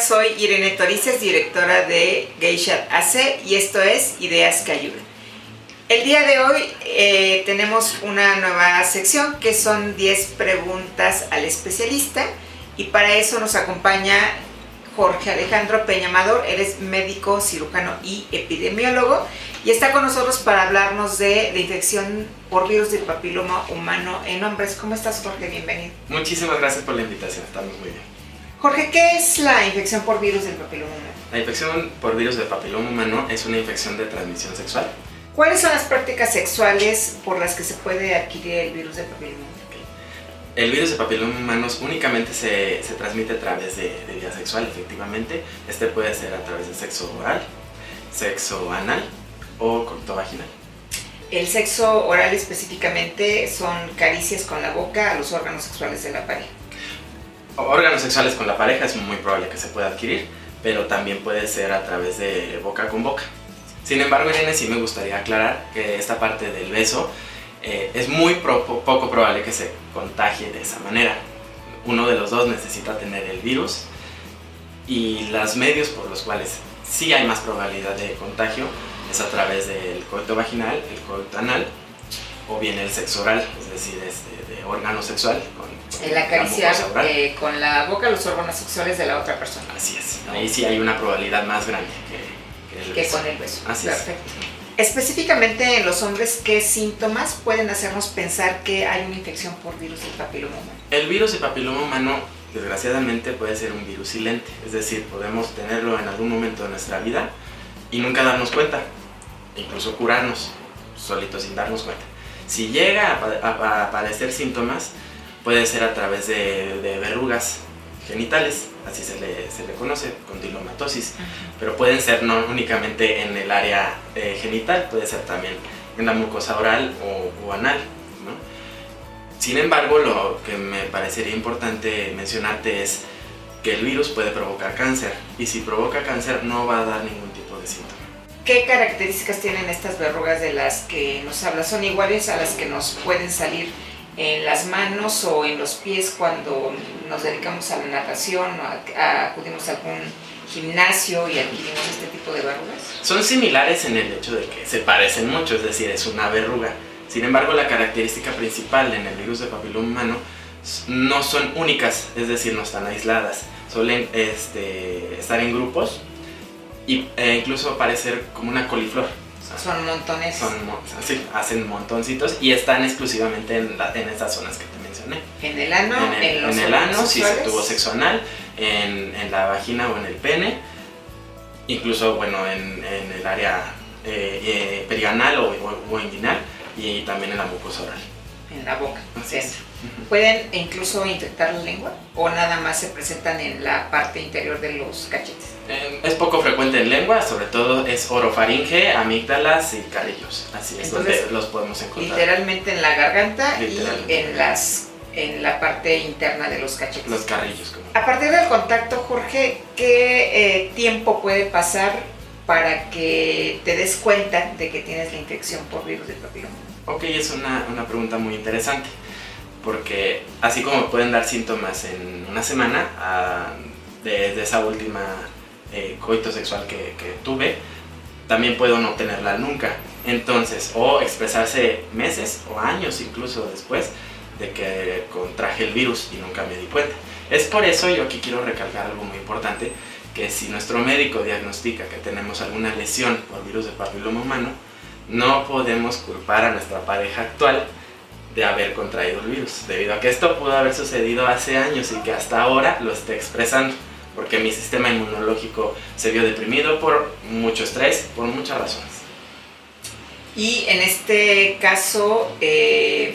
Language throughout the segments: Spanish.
Soy Irene Torices, directora de Geisha AC y esto es Ideas que Ayudan. El día de hoy eh, tenemos una nueva sección que son 10 preguntas al especialista y para eso nos acompaña Jorge Alejandro Peña Amador, eres médico, cirujano y epidemiólogo y está con nosotros para hablarnos de la infección por virus del papiloma humano en hombres. ¿Cómo estás Jorge? Bienvenido. Muchísimas gracias por la invitación, estamos muy bien. Jorge, ¿qué es la infección por virus del papiloma humano? La infección por virus del papiloma humano es una infección de transmisión sexual. ¿Cuáles son las prácticas sexuales por las que se puede adquirir el virus del papiloma humano? El virus de papiloma humano únicamente se, se transmite a través de, de, vía sexual, efectivamente. Este puede ser a través de sexo oral, sexo anal o coito vaginal. El sexo oral específicamente son caricias con la boca a los órganos sexuales de la pareja órganos sexuales con la pareja es muy probable que se pueda adquirir, pero también puede ser a través de boca con boca. Sin embargo, Irene, sí me gustaría aclarar que esta parte del beso eh, es muy poco probable que se contagie de esa manera. Uno de los dos necesita tener el virus y los medios por los cuales sí hay más probabilidad de contagio es a través del coito vaginal, el coito anal o bien el sexo oral, es decir, este, de órgano sexual con el acariciar eh, con la boca los órganos sexuales de la otra persona. Así es. Ahí sí hay una probabilidad más grande que, que, con el beso. Así Perfecto. Específicamente en los hombres, ¿qué síntomas pueden hacernos pensar que hay una infección por virus del papiloma humano? El virus del papiloma humano, desgraciadamente, puede ser un virus silente. Es decir, podemos tenerlo en algún momento de nuestra vida y nunca darnos cuenta. Incluso curarnos solitos sin darnos cuenta. Si llega a aparecer síntomas, puede ser a través de, verrugas genitales, así se le, se le conoce, condilomatosis, pero pueden ser no únicamente en el área eh, genital, puede ser también en la mucosa oral o, anal. Sin embargo, lo que me parecería importante mencionarte es que el virus puede provocar cáncer y si provoca cáncer no va a dar ningún tipo de síntoma. ¿Qué características tienen estas verrugas de las que nos hablas? ¿Son iguales a las que nos pueden salir en las manos o en los pies cuando nos dedicamos a la natación o acudimos a algún gimnasio y adquirimos este tipo de verrugas? Son similares en el hecho de que se parecen mucho, es decir, es una verruga. Sin embargo, la característica principal en el virus de papiloma humano no son únicas, es decir, no están aisladas. Suelen este, estar en grupos e incluso parecer como una coliflor. Son montones. Son, sí, hacen montoncitos y están exclusivamente en, en estas zonas que te mencioné. En el ano, en el, los en el ano, si se tuvo sexo anal, en, en, la vagina o en el pene, incluso, bueno, en, en el área eh, eh, perianal o, o, inguinal y también en la mucosa oral. En la boca, ¿Pueden incluso infectar la lengua o nada más se presentan en la parte interior de los cachetes? Frecuente en lengua, sobre todo es orofaringe, amígdalas y carrillos. Así es donde los podemos encontrar. Literalmente en la garganta y en las en la parte interna de los cachetes. Los carrillos. Como. A partir del contacto, Jorge, ¿qué eh, tiempo puede pasar para que te des cuenta de que tienes la infección por virus del papiloma? Ok, es una, una pregunta muy interesante, porque así como pueden dar síntomas en una semana, desde de esa última eh, coito sexual que, tuve, también puedo no tenerla nunca. Entonces, o expresarse meses o años incluso después de que contraje el virus y nunca me di cuenta. Es por eso yo aquí quiero recalcar algo muy importante, que si nuestro médico diagnostica que tenemos alguna lesión por virus del papiloma humano, no podemos culpar a nuestra pareja actual de haber contraído el virus, debido a que esto pudo haber sucedido hace años y que hasta ahora lo esté expresando porque mi sistema inmunológico se vio deprimido por mucho estrés, por muchas razones. Y en este caso, eh,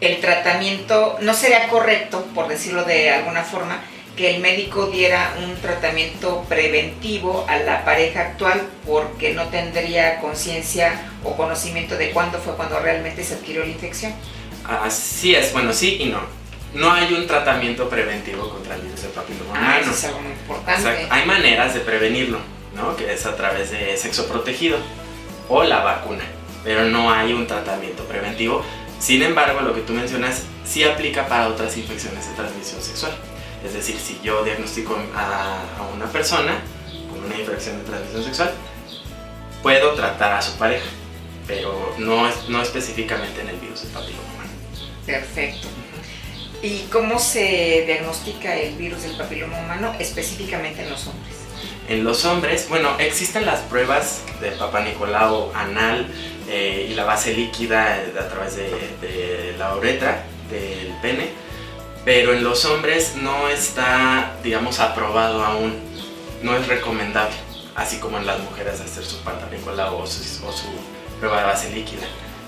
el tratamiento no sería correcto, por decirlo de alguna forma, que el médico diera un tratamiento preventivo a la pareja actual porque no tendría conciencia o conocimiento de cuándo fue cuando realmente se adquirió la infección. Así es, bueno, sí y no no hay un tratamiento preventivo contra el virus del papiloma ah, humano. es algo muy importante. hay maneras de prevenirlo, ¿no? Que es a través de sexo protegido o la vacuna, pero no hay un tratamiento preventivo. Sin embargo, lo que tú mencionas sí aplica para otras infecciones de transmisión sexual. Es decir, si yo diagnostico a, a una persona con una infección de transmisión sexual, puedo tratar a su pareja, pero no, no específicamente en el virus del papiloma humano. Perfecto. ¿Y cómo se diagnostica el virus del papiloma humano específicamente en los hombres? En los hombres, bueno, existen las pruebas de Papa Nicolau anal eh, y la base líquida a través de, de la uretra del pene, pero en los hombres no está, digamos, aprobado aún, no es recomendable, así como en las mujeres hacer su Papa Nicolau o su, o su prueba de base líquida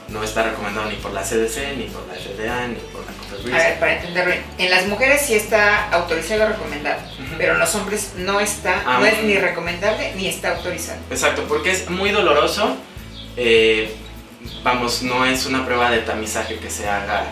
no está recomendado ni por la CDC, ni por la FDA, ni por la COFEPRIS. A ver, para entenderlo, en las mujeres sí está autorizado o recomendado, pero en los hombres no está, Ah, no es ni recomendable ni está autorizado. Exacto, porque es muy doloroso. eh, vamos, no es una prueba de tamizaje que se haga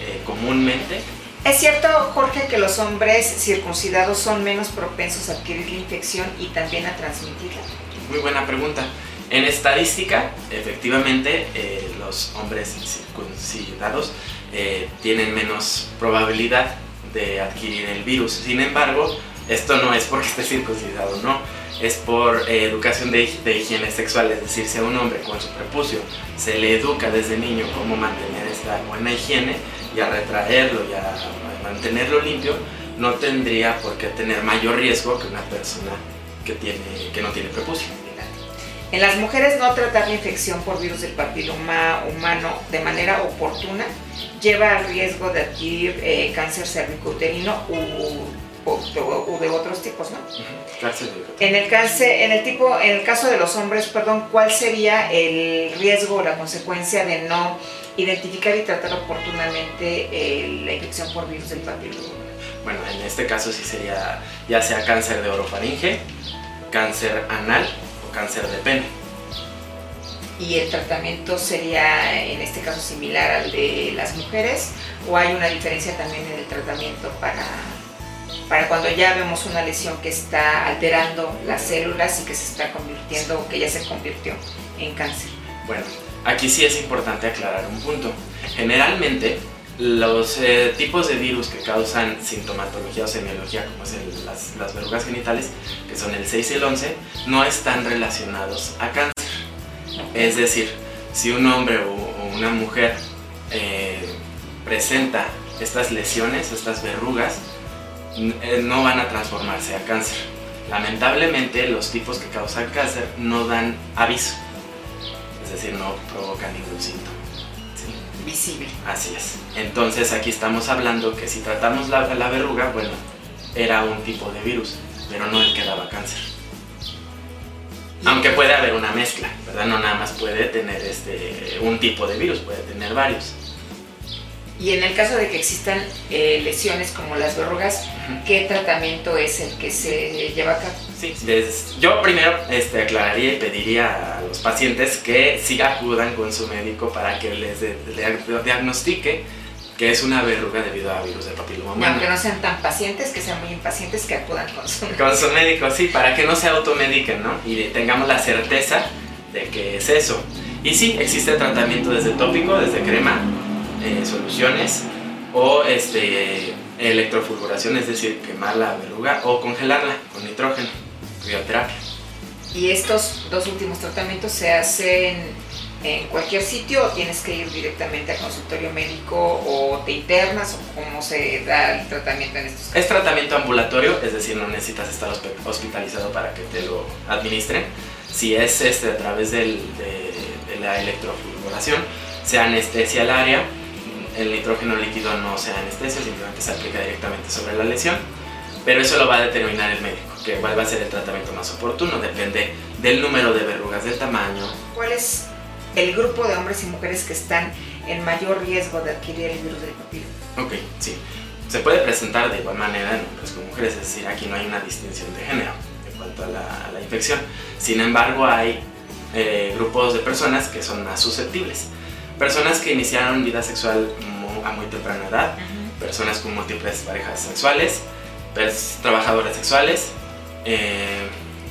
eh, comúnmente. ¿Es cierto, Jorge, que los hombres circuncidados son menos propensos a adquirir la infección y también a transmitirla? Muy buena pregunta. En estadística, efectivamente, eh, los hombres circuncidados eh, tienen menos probabilidad de adquirir el virus. Sin embargo, esto no es porque esté circuncidado, no. Es por eh, educación de, higiene sexual, es decir, si a un hombre con su prepucio se le educa desde niño cómo mantener esta buena higiene y a retraerlo y a mantenerlo limpio, no tendría por qué tener mayor riesgo que una persona que, tiene, que no tiene prepucio. En las mujeres no tratar la infección por virus del papiloma humano de manera oportuna lleva al riesgo de adquirir eh, cáncer cervicouterino u, u- u de otros tipos, ¿no? De En el cáncer, en el tipo, en el caso de los hombres, perdón, ¿cuál sería el riesgo o la consecuencia de no identificar y tratar oportunamente eh, la infección por virus del papiloma? Bueno, en este caso sí sería ya sea cáncer de orofaringe, cáncer anal cáncer de pene. ¿Y el tratamiento sería en este caso similar al de las mujeres o hay una diferencia también en el tratamiento para, para cuando ya vemos una lesión que está alterando las células y que se está convirtiendo o que ya se convirtió en cáncer? Bueno, aquí sí es importante aclarar un punto. Generalmente, los eh, tipos de virus que causan sintomatología o semiología, como es las, verrugas genitales, que son el 6 y el 11, no están relacionados a cáncer. Es decir, si un hombre o, una mujer eh, presenta estas lesiones, estas verrugas, eh, no van a transformarse a cáncer. Lamentablemente, los tipos que causan cáncer no dan aviso, es decir, no provocan ningún síntoma. Visible. Así es. Entonces, aquí estamos hablando que si tratamos la, la verruga, bueno, era un tipo de virus, pero no el que daba cáncer. Aunque puede haber una mezcla, ¿verdad? No nada más puede tener este, un tipo de virus, puede tener varios. Y en el caso de que existan eh, lesiones como las verrugas, ¿qué tratamiento es el que se lleva a cabo? Sí, des- yo primero este, aclararía y pediría a los pacientes que sí acudan con su médico para que les de- de- diagnostique que es una verruga debido a virus del papiloma Y humano. aunque no sean tan pacientes, que sean muy impacientes, que acudan con su Con su médico, sí, para que no se automediquen, ¿no? Y tengamos la certeza de que es eso. Y sí, existe tratamiento desde tópico, desde crema, eh, soluciones, o este, electrofulguración, es decir, quemar la verruga o congelarla con nitrógeno, crioterapia. Y estos dos últimos tratamientos se hacen en cualquier sitio o tienes que ir directamente al consultorio médico o te internas o cómo se da el tratamiento en estos casos. Es tratamiento ambulatorio, es decir, no necesitas estar hospitalizado para que te lo administren. Si es este, a través del- de, de la electrofulguración, se anestesia el área, el nitrógeno líquido no se anestesia, simplemente se aplica directamente sobre la lesión, pero eso lo va a determinar el médico, que cuál va a ser el tratamiento más oportuno, depende del número de verrugas, del tamaño. ¿Cuál es el grupo de hombres y mujeres que están en mayor riesgo de adquirir el virus del papiloma? Ok, sí. Se puede presentar de igual manera en hombres como mujeres, es decir, aquí no hay una distinción de género en cuanto a la, a la infección. Sin embargo, hay eh, grupos de personas que son más susceptibles. Personas que iniciaron vida sexual a muy temprana edad, personas con múltiples parejas sexuales, trabajadores sexuales, eh,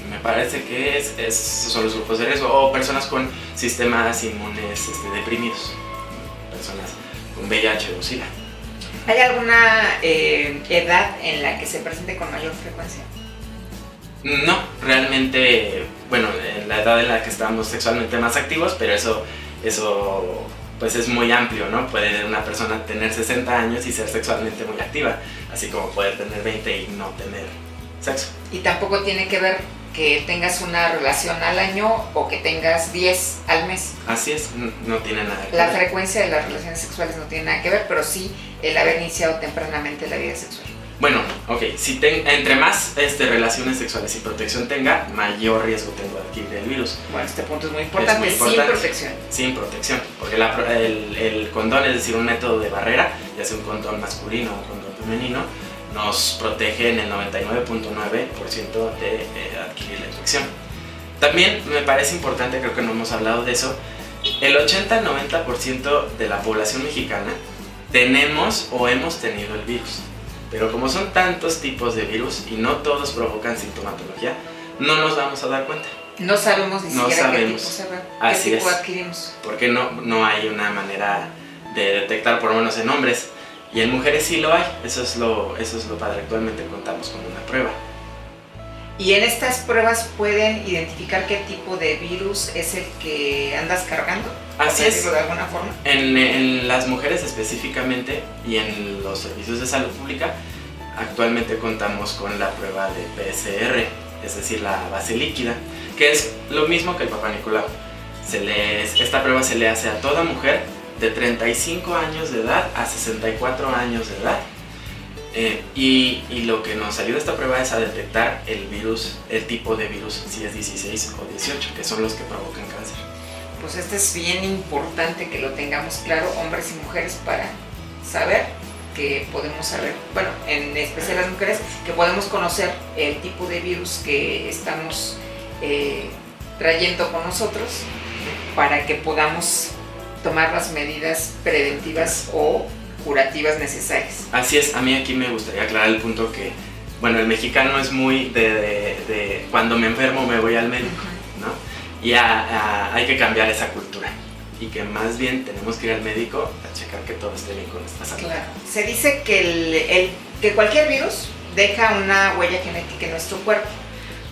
me parece que es, es- son los grupos de riesgo, o personas con sistemas inmunes este, deprimidos, personas con VIH o SIDA. ¿Hay alguna eh, edad en la que se presente con mayor frecuencia? No, realmente, bueno, en la edad en la que estamos sexualmente más activos, pero eso, eso pues es muy amplio, ¿no? Puede una persona tener 60 años y ser sexualmente muy activa, así como puede tener 20 y no tener sexo. Y tampoco tiene que ver que tengas una relación al año o que tengas 10 al mes. Así es, no tiene nada que la ver. La frecuencia de las relaciones sexuales no tiene nada que ver, pero sí el haber iniciado tempranamente la vida sexual. Bueno, ok, si entre más este, relaciones sexuales y protección tenga, mayor riesgo tengo de adquirir el virus. Bueno, este punto es muy importante, sin protección. Sin protección, porque el, el, condón, es decir, un método de barrera, ya sea un condón masculino o un condón femenino, nos protege en el 99.9% de eh, adquirir la infección. También me parece importante, creo que no hemos hablado de eso, el 80-90% de la población mexicana tenemos o hemos tenido el virus. Pero como son tantos tipos de virus y no todos provocan sintomatología, no nos vamos a dar cuenta. No sabemos ni siquiera qué tipo, se Así tipo adquirimos. Porque no, no hay una manera de detectar, por lo menos en hombres. Y en mujeres sí lo hay. Eso es lo, eso es lo padre. Actualmente contamos con una prueba. Y en estas pruebas pueden identificar qué tipo de virus es el que andas cargando. Así es. De alguna forma. En, las mujeres específicamente y en los servicios de salud pública, actualmente contamos con la prueba de PCR, es decir, la base líquida, que es lo mismo que el Papá Nicolau. Se esta prueba se le hace a toda mujer de 35 años de edad a 64 años de edad eh, y, lo que nos ayuda esta prueba es a detectar el virus, el tipo de virus, si es 16 o 18, que son los que provocan. Pues este es bien importante que lo tengamos claro, hombres y mujeres, para saber que podemos saber, bueno, en especial las mujeres, que podemos conocer el tipo de virus que estamos eh, trayendo con nosotros para que podamos tomar las medidas preventivas o curativas necesarias. Así es, a mí aquí me gustaría aclarar el punto que, bueno, el mexicano es muy de, cuando me enfermo me voy al médico, Y hay que cambiar esa cultura y que más bien tenemos que ir al médico a checar que todo esté bien con nuestra salud. Claro. Se dice que, el, que cualquier virus deja una huella genética en nuestro cuerpo.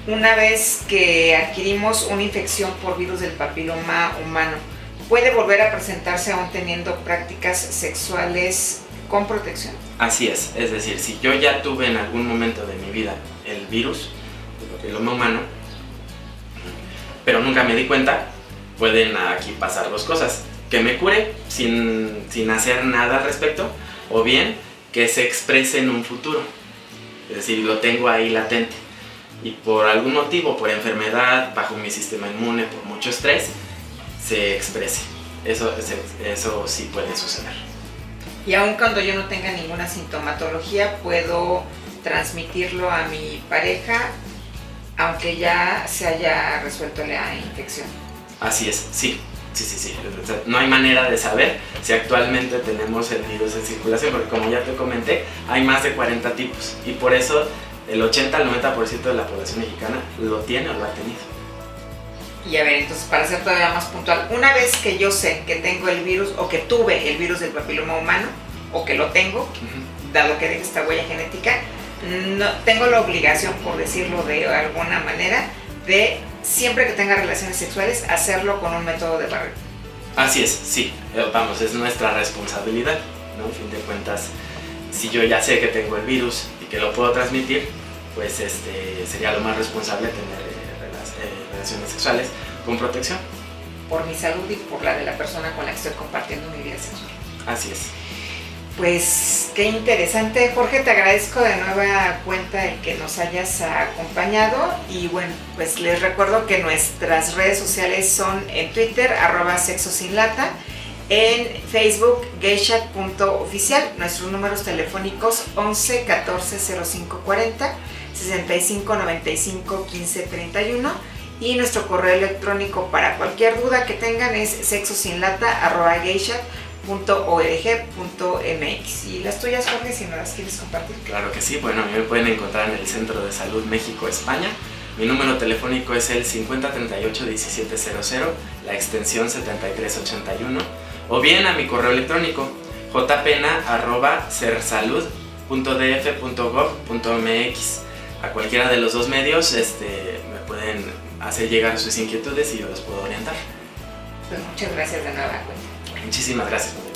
Una vez que adquirimos una infección por virus del papiloma humano, puede volver a presentarse aún teniendo prácticas sexuales con protección. Así es, es decir, si yo ya tuve en algún momento de mi vida el virus, el papiloma humano, pero nunca me di cuenta, pueden aquí pasar dos cosas. Que me cure sin, sin hacer nada al respecto, o bien que se exprese en un futuro. Es decir, lo tengo ahí latente. Y por algún motivo, por enfermedad, bajo mi sistema inmune, por mucho estrés, se exprese. Eso, eso sí puede suceder. Y aun cuando yo no tenga ninguna sintomatología, puedo transmitirlo a mi pareja aunque ya se haya resuelto la infección. Así es, sí. Sí, sí, sí. No hay manera de saber si actualmente tenemos el virus en circulación, porque como ya te comenté, hay más de 40 tipos. Y por eso el 80 al 90% de la población mexicana lo tiene o lo ha tenido. Y a ver, entonces para ser todavía más puntual, una vez que yo sé que tengo el virus o que tuve el virus del papiloma humano o que lo tengo, dado que dejo esta huella genética, no, tengo la obligación, por decirlo de alguna manera, de siempre que tenga relaciones sexuales hacerlo con un método de barrera. Así es, sí, eh, vamos, es nuestra responsabilidad, ¿no? A fin de cuentas, si yo ya sé que tengo el virus y que lo puedo transmitir, pues este, sería lo más responsable tener relaciones sexuales con protección. Por mi salud y por la de la persona con la que estoy compartiendo mi vida sexual. Así es. Pues qué interesante, Jorge, te agradezco de nueva cuenta el que nos hayas acompañado. Y bueno, pues les recuerdo que nuestras redes sociales son en Twitter, arroba sexo sin lata, en Facebook, geisha.oficial, nuestros números telefónicos 11 14 05 40, 65 95 15 31 y nuestro correo electrónico para cualquier duda que tengan es sexosinlata.org.mx. ¿Y las tuyas, Jorge, si no las quieres compartir? Claro que sí, bueno, a mí me pueden encontrar en el Centro de Salud México España. Mi número telefónico es el 5038-1700, la extensión 7381, o bien a mi correo electrónico jpena.cersalud.df.gov.mx. A cualquiera de los dos medios este, me pueden hacer llegar sus inquietudes y yo los puedo orientar. Pues muchas gracias de nuevo. Muchísimas gracias.